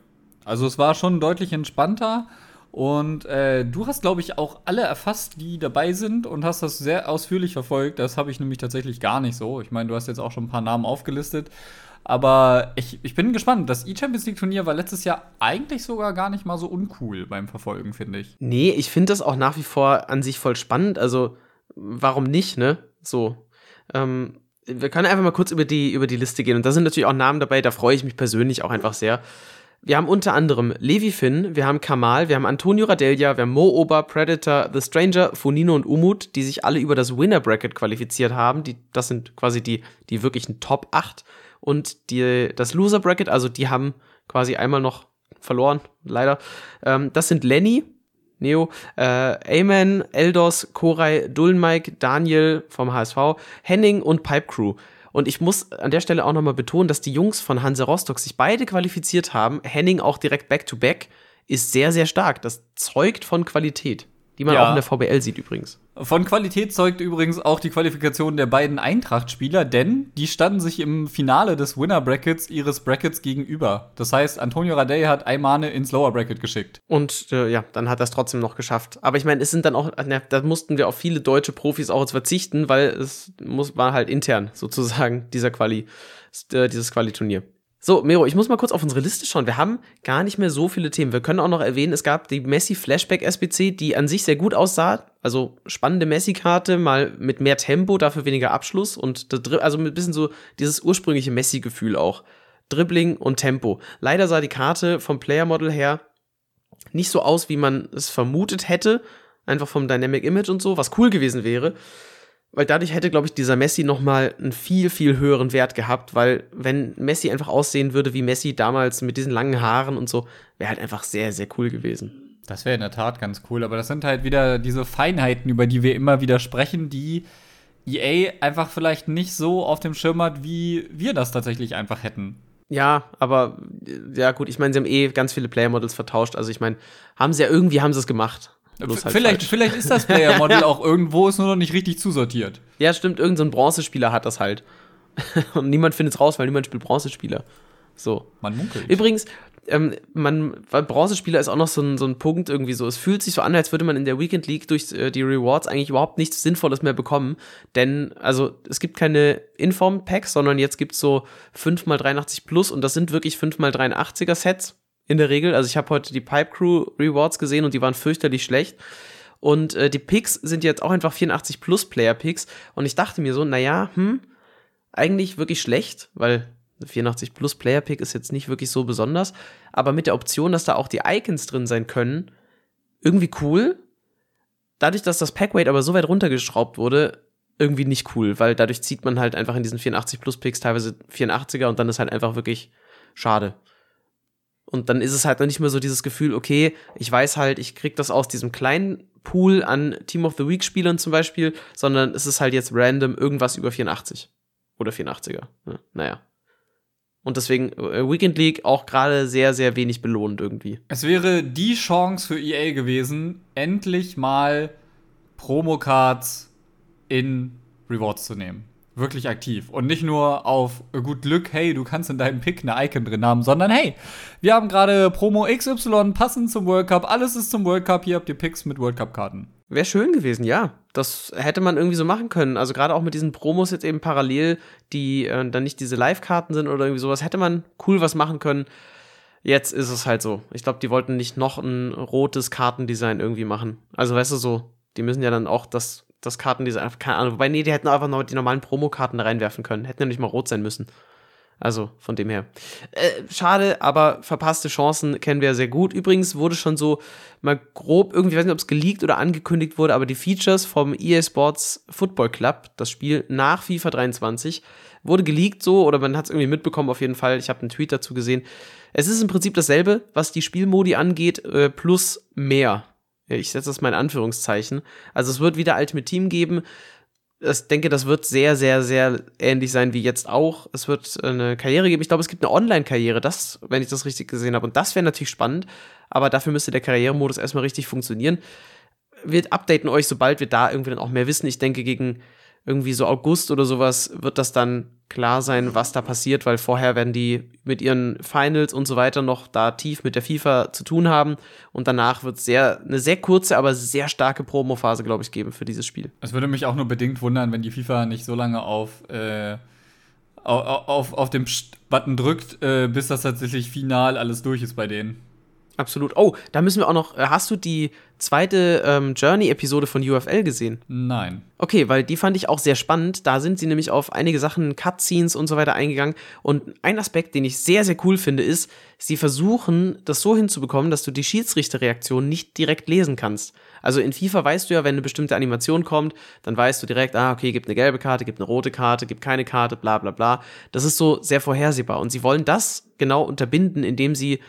Also es war schon deutlich entspannter. Und äh, du hast, glaube ich, auch alle erfasst, die dabei sind und hast das sehr ausführlich verfolgt. Das habe ich nämlich tatsächlich gar nicht so. Ich meine, du hast jetzt auch schon ein paar Namen aufgelistet. Aber ich, ich bin gespannt. Das E-Champions League-Turnier war letztes Jahr eigentlich sogar gar nicht mal so uncool beim Verfolgen, finde ich. Nee, ich finde das auch nach wie vor an sich voll spannend. Also, warum nicht, ne? So. Ähm, wir können einfach mal kurz über die, über die Liste gehen. Und da sind natürlich auch Namen dabei, da freue ich mich persönlich auch einfach sehr. Wir haben unter anderem Levi Finn, wir haben Kamal, wir haben Antonio Radelia, wir haben Mo Ober, Predator, The Stranger, Funino und Umut, die sich alle über das Winner Bracket qualifiziert haben. Die, das sind quasi die, die wirklichen Top 8 und die, das Loser Bracket, also die haben quasi einmal noch verloren, leider. Ähm, das sind Lenny, Neo, äh, Amen, Eldos, Koray, Dulmike, Daniel vom HSV, Henning und Pipe Crew. Und ich muss an der Stelle auch nochmal betonen, dass die Jungs von Hanse Rostock sich beide qualifiziert haben. Henning auch direkt back-to-back -back, ist sehr, sehr stark. Das zeugt von Qualität. Die man ja. auch in der VBL sieht übrigens. Von Qualität zeugt übrigens auch die Qualifikation der beiden Eintracht-Spieler, denn die standen sich im Finale des Winner-Brackets ihres Brackets gegenüber. Das heißt, Antonio Radey hat Aymane ins Lower-Bracket geschickt. Und äh, ja, dann hat er es trotzdem noch geschafft. Aber ich meine, es sind dann auch, ne, da mussten wir auf viele deutsche Profis auch jetzt verzichten, weil es muss, war halt intern sozusagen dieser Quali, äh, dieses Quali-Turnier. So, Miro, ich muss mal kurz auf unsere Liste schauen. Wir haben gar nicht mehr so viele Themen. Wir können auch noch erwähnen, es gab die Messi Flashback SBC, die an sich sehr gut aussah. Also spannende Messi-Karte, mal mit mehr Tempo, dafür weniger Abschluss und also mit ein bisschen so dieses ursprüngliche Messi-Gefühl auch. Dribbling und Tempo. Leider sah die Karte vom Player-Model her nicht so aus, wie man es vermutet hätte. Einfach vom Dynamic Image und so, was cool gewesen wäre weil dadurch hätte, glaube ich, dieser Messi noch mal einen viel, viel höheren Wert gehabt, weil wenn Messi einfach aussehen würde wie Messi damals mit diesen langen Haaren und so, wäre halt einfach sehr, sehr cool gewesen. Das wäre in der Tat ganz cool, aber das sind halt wieder diese Feinheiten, über die wir immer wieder sprechen, die EA einfach vielleicht nicht so auf dem Schirm hat, wie wir das tatsächlich einfach hätten. Ja, aber ja gut, ich meine, sie haben eh ganz viele Player Models vertauscht, also ich meine, haben sie ja irgendwie haben sie es gemacht. Bloß halt vielleicht, falsch. vielleicht ist das Player-Model auch irgendwo, ist nur noch nicht richtig zusortiert. Ja, stimmt, irgendein so ein Bronzespieler hat das halt. Und niemand findet es raus, weil niemand spielt Bronzespieler. So. Man munkelt. Übrigens, ähm, man, weil Bronzespieler ist auch noch so ein, so ein Punkt irgendwie so. Es fühlt sich so an, als würde man in der Weekend League durch äh, die Rewards eigentlich überhaupt nichts Sinnvolles mehr bekommen. Denn, also, es gibt keine Inform-Packs, sondern jetzt gibt es so 5x83 Plus und das sind wirklich 5x83er Sets in der Regel. Also, ich habe heute die Pipe Crew Rewards gesehen und die waren fürchterlich schlecht. Und äh, die Picks sind jetzt auch einfach 84 Plus Player Picks. Und ich dachte mir so, naja, hm, eigentlich wirklich schlecht, weil 84 Plus Player Pick ist jetzt nicht wirklich so besonders, aber mit der Option, dass da auch die Icons drin sein können, irgendwie cool. Dadurch, dass das Packweight aber so weit runtergeschraubt wurde, irgendwie nicht cool, weil dadurch zieht man halt einfach in diesen 84 Plus Picks teilweise 84er und dann ist halt einfach wirklich schade. Und dann ist es halt dann nicht mehr so dieses Gefühl, okay, ich weiß halt, ich krieg das aus diesem kleinen Pool an Team of the Week Spielern zum Beispiel, sondern es ist halt jetzt random irgendwas über 84. Oder 84er. Ja, naja. Und deswegen äh, Weekend League auch gerade sehr, sehr wenig belohnt irgendwie. Es wäre die Chance für EA gewesen, endlich mal Promocards in Rewards zu nehmen. Wirklich aktiv. Und nicht nur auf äh, gut Glück, hey, du kannst in deinem Pick eine Icon drin haben, sondern hey, wir haben gerade Promo XY passend zum World Cup, alles ist zum World Cup, hier habt ihr Picks mit World Cup-Karten. Wäre schön gewesen, ja. Das hätte man irgendwie so machen können. Also gerade auch mit diesen Promos jetzt eben parallel, die äh, dann nicht diese Live-Karten sind oder irgendwie sowas, hätte man cool was machen können. Jetzt ist es halt so. Ich glaube, die wollten nicht noch ein rotes Kartendesign irgendwie machen. Also weißt du so, die müssen ja dann auch das, das Kartendesign, keine Ahnung. Wobei, nee, die hätten einfach noch die normalen Promokarten da reinwerfen können. Hätten ja nicht mal rot sein müssen. Also von dem her. Äh, schade, aber verpasste Chancen kennen wir ja sehr gut. Übrigens wurde schon so mal grob, irgendwie, weiß nicht, ob es geleakt oder angekündigt wurde, aber die Features vom EA Sports Football Club, das Spiel nach FIFA 23, wurde geleakt so, oder man hat es irgendwie mitbekommen auf jeden Fall. Ich habe einen Tweet dazu gesehen. Es ist im Prinzip dasselbe, was die Spielmodi angeht, äh, plus mehr. Ich setze das mal in Anführungszeichen. Also es wird wieder Ultimate Team geben ich denke, das wird sehr, sehr, sehr ähnlich sein wie jetzt auch. Es wird eine Karriere geben. Ich glaube, es gibt eine Online-Karriere, das, wenn ich das richtig gesehen habe. Und das wäre natürlich spannend, aber dafür müsste der Karrieremodus erstmal richtig funktionieren. Wir updaten euch, sobald wir da irgendwie dann auch mehr wissen. Ich denke, gegen irgendwie so August oder sowas wird das dann klar sein, was da passiert, weil vorher werden die mit ihren Finals und so weiter noch da tief mit der FIFA zu tun haben und danach wird es sehr eine sehr kurze, aber sehr starke Promo-Phase, glaube ich, geben für dieses Spiel. Es würde mich auch nur bedingt wundern, wenn die FIFA nicht so lange auf äh, auf, auf, auf dem Button drückt, äh, bis das tatsächlich final alles durch ist bei denen. Absolut. Oh, da müssen wir auch noch. Hast du die zweite ähm, Journey-Episode von UFL gesehen? Nein. Okay, weil die fand ich auch sehr spannend. Da sind sie nämlich auf einige Sachen, Cutscenes und so weiter eingegangen. Und ein Aspekt, den ich sehr, sehr cool finde, ist, sie versuchen, das so hinzubekommen, dass du die Schiedsrichterreaktion nicht direkt lesen kannst. Also in FIFA weißt du ja, wenn eine bestimmte Animation kommt, dann weißt du direkt, ah, okay, gibt eine gelbe Karte, gibt eine rote Karte, gibt keine Karte, bla bla bla. Das ist so sehr vorhersehbar. Und sie wollen das genau unterbinden, indem sie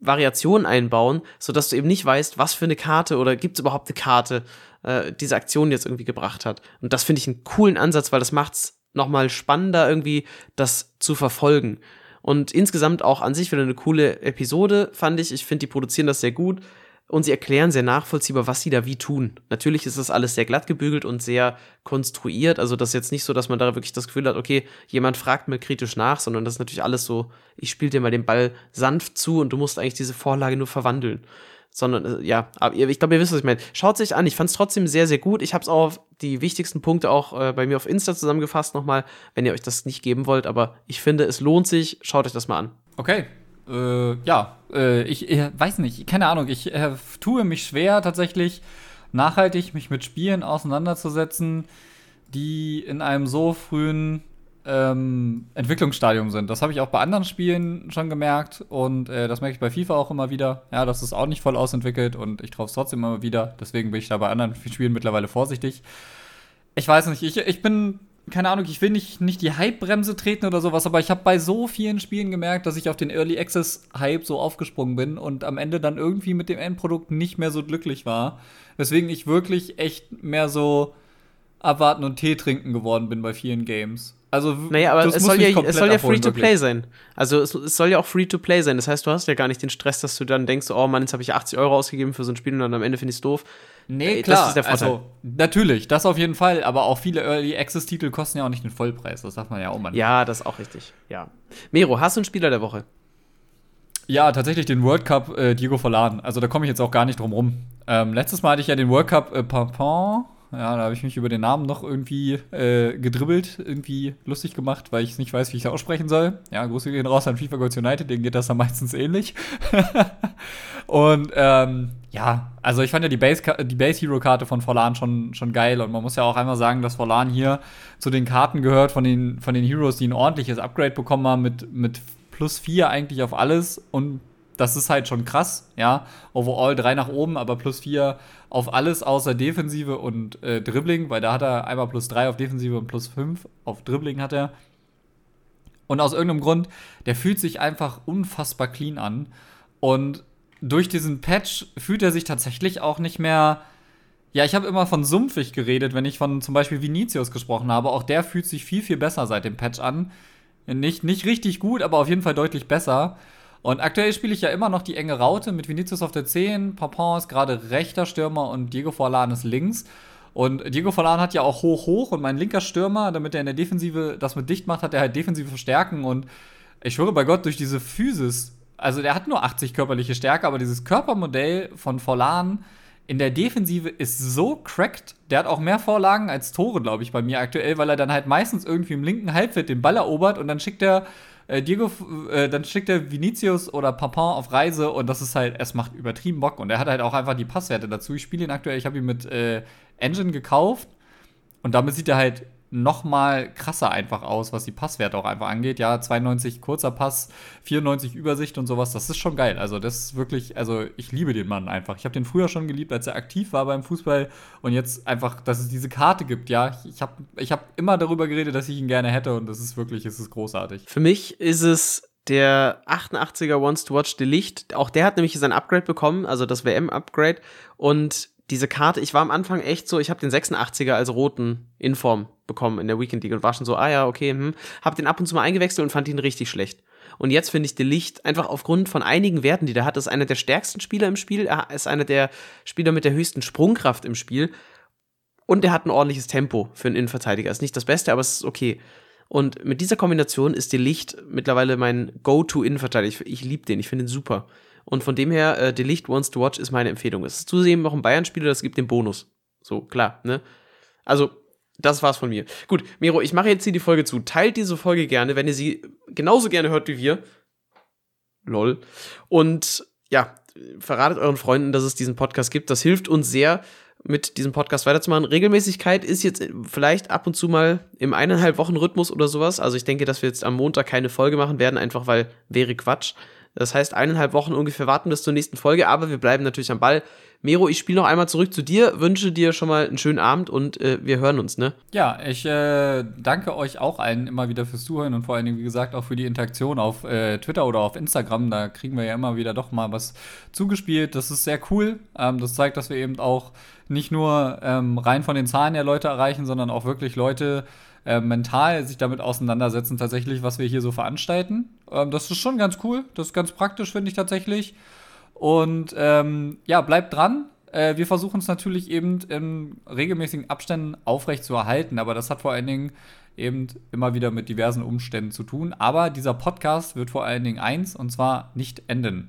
Variationen einbauen, sodass du eben nicht weißt, was für eine Karte oder gibt es überhaupt eine Karte, äh, diese Aktion jetzt irgendwie gebracht hat. Und das finde ich einen coolen Ansatz, weil das macht's nochmal spannender, irgendwie das zu verfolgen. Und insgesamt auch an sich wieder eine coole Episode, fand ich. Ich finde, die produzieren das sehr gut und sie erklären sehr nachvollziehbar, was sie da wie tun. Natürlich ist das alles sehr glatt gebügelt und sehr konstruiert. Also das ist jetzt nicht so, dass man da wirklich das Gefühl hat, okay, jemand fragt mir kritisch nach, sondern das ist natürlich alles so, ich spiele dir mal den Ball sanft zu und du musst eigentlich diese Vorlage nur verwandeln. Sondern, äh, ja, aber ich glaube, ihr wisst, was ich meine. Schaut sich an, ich fand es trotzdem sehr, sehr gut. Ich habe es auch die wichtigsten Punkte auch äh, bei mir auf Insta zusammengefasst nochmal, wenn ihr euch das nicht geben wollt. Aber ich finde, es lohnt sich. Schaut euch das mal an. Okay, äh, ja, äh, ich, ich, weiß nicht, keine Ahnung, ich äh, tue mich schwer tatsächlich nachhaltig mich mit Spielen auseinanderzusetzen, die in einem so frühen ähm, Entwicklungsstadium sind. Das habe ich auch bei anderen Spielen schon gemerkt und äh, das merke ich bei FIFA auch immer wieder. Ja, das ist auch nicht voll ausentwickelt und ich traue es trotzdem immer wieder. Deswegen bin ich da bei anderen Spielen mittlerweile vorsichtig. Ich weiß nicht, ich, ich bin keine Ahnung, ich will nicht, nicht die Hype-Bremse treten oder sowas, aber ich habe bei so vielen Spielen gemerkt, dass ich auf den Early Access-Hype so aufgesprungen bin und am Ende dann irgendwie mit dem Endprodukt nicht mehr so glücklich war. Weswegen ich wirklich echt mehr so abwarten und Tee trinken geworden bin bei vielen Games. Also, naja, aber es soll, ja, es soll ja Free-to-Play sein. Also es, es, soll ja auch Free-to-Play sein. Das heißt, du hast ja gar nicht den Stress, dass du dann denkst, oh Mann, jetzt habe ich 80 Euro ausgegeben für so ein Spiel und dann am Ende finde ich es doof. Nee, klar. Das ist der Vorteil. Also, natürlich, das auf jeden Fall. Aber auch viele Early Access-Titel kosten ja auch nicht den Vollpreis. Das darf man ja auch mal. Ja, das ist auch richtig. Ja. Mero, hast du einen Spieler der Woche? Ja, tatsächlich den World Cup äh, Diego Verladen. Also da komme ich jetzt auch gar nicht drum rum. Ähm, letztes Mal hatte ich ja den World Cup äh, Papin. Ja, da habe ich mich über den Namen noch irgendwie äh, gedribbelt, irgendwie lustig gemacht, weil ich nicht weiß, wie ich es aussprechen soll. Ja, Grüße gehen raus an FIFA Goals United, denen geht das dann meistens ähnlich. und ähm, ja, also ich fand ja die Base, die Base Hero Karte von Forlan schon, schon geil und man muss ja auch einmal sagen, dass Forlan hier zu den Karten gehört von den, von den Heroes, die ein ordentliches Upgrade bekommen haben mit, mit plus 4 eigentlich auf alles und das ist halt schon krass, ja. Overall 3 nach oben, aber plus 4 auf alles außer Defensive und äh, Dribbling, weil da hat er einmal plus 3 auf Defensive und plus 5 auf Dribbling hat er. Und aus irgendeinem Grund, der fühlt sich einfach unfassbar clean an. Und durch diesen Patch fühlt er sich tatsächlich auch nicht mehr. Ja, ich habe immer von sumpfig geredet, wenn ich von zum Beispiel Vinicius gesprochen habe. Auch der fühlt sich viel, viel besser seit dem Patch an. Nicht, nicht richtig gut, aber auf jeden Fall deutlich besser. Und aktuell spiele ich ja immer noch die enge Raute mit Vinicius auf der 10, Papin ist gerade rechter Stürmer und Diego Forlan ist links. Und Diego Forlan hat ja auch hoch, hoch und mein linker Stürmer, damit er in der Defensive das mit dicht macht, hat er halt defensive Verstärken. Und ich schwöre bei Gott, durch diese Physis, also der hat nur 80 körperliche Stärke, aber dieses Körpermodell von Forlan in der Defensive ist so cracked. Der hat auch mehr Vorlagen als Tore, glaube ich, bei mir aktuell, weil er dann halt meistens irgendwie im linken Halbfeld den Ball erobert und dann schickt er äh, Diego, äh, dann schickt er Vinicius oder Papin auf Reise und das ist halt, es macht übertrieben Bock und er hat halt auch einfach die Passwerte dazu. Ich spiele ihn aktuell, ich habe ihn mit äh, Engine gekauft und damit sieht er halt noch mal krasser einfach aus, was die Passwerte auch einfach angeht. Ja, 92 kurzer Pass, 94 Übersicht und sowas, das ist schon geil. Also das ist wirklich, also ich liebe den Mann einfach. Ich habe den früher schon geliebt, als er aktiv war beim Fußball und jetzt einfach, dass es diese Karte gibt, ja. Ich habe ich hab immer darüber geredet, dass ich ihn gerne hätte und das ist wirklich, es ist großartig. Für mich ist es der 88er Wants to Watch Delicht. Auch der hat nämlich sein Upgrade bekommen, also das WM-Upgrade und diese Karte, ich war am Anfang echt so, ich habe den 86er als roten Inform bekommen in der Weekend League und war schon so, ah ja, okay, hm, hab den ab und zu mal eingewechselt und fand ihn richtig schlecht. Und jetzt finde ich De Licht einfach aufgrund von einigen Werten, die der hat, ist einer der stärksten Spieler im Spiel, er ist einer der Spieler mit der höchsten Sprungkraft im Spiel und er hat ein ordentliches Tempo für einen Innenverteidiger. Ist nicht das Beste, aber es ist okay. Und mit dieser Kombination ist De Licht mittlerweile mein Go-To-Innenverteidiger. Ich, ich liebe den, ich finde ihn super. Und von dem her, äh, Delicht Wants to Watch ist meine Empfehlung. Es ist zudem noch ein Bayern-Spieler, das gibt den Bonus. So, klar, ne? Also, das war's von mir. Gut, Miro, ich mache jetzt hier die Folge zu. Teilt diese Folge gerne, wenn ihr sie genauso gerne hört wie wir. Lol. Und ja, verratet euren Freunden, dass es diesen Podcast gibt. Das hilft uns sehr, mit diesem Podcast weiterzumachen. Regelmäßigkeit ist jetzt vielleicht ab und zu mal im eineinhalb Wochen Rhythmus oder sowas. Also ich denke, dass wir jetzt am Montag keine Folge machen werden, einfach weil wäre Quatsch. Das heißt, eineinhalb Wochen ungefähr warten bis zur nächsten Folge, aber wir bleiben natürlich am Ball. Mero, ich spiele noch einmal zurück zu dir, wünsche dir schon mal einen schönen Abend und äh, wir hören uns, ne? Ja, ich äh, danke euch auch allen immer wieder fürs Zuhören und vor allen Dingen, wie gesagt, auch für die Interaktion auf äh, Twitter oder auf Instagram. Da kriegen wir ja immer wieder doch mal was zugespielt. Das ist sehr cool. Ähm, das zeigt, dass wir eben auch nicht nur ähm, rein von den Zahlen her Leute erreichen, sondern auch wirklich Leute äh, mental sich damit auseinandersetzen, tatsächlich, was wir hier so veranstalten. Ähm, das ist schon ganz cool. Das ist ganz praktisch, finde ich tatsächlich. Und ähm, ja, bleibt dran. Äh, wir versuchen es natürlich eben in regelmäßigen Abständen aufrecht zu erhalten, aber das hat vor allen Dingen eben immer wieder mit diversen Umständen zu tun. Aber dieser Podcast wird vor allen Dingen eins, und zwar nicht enden.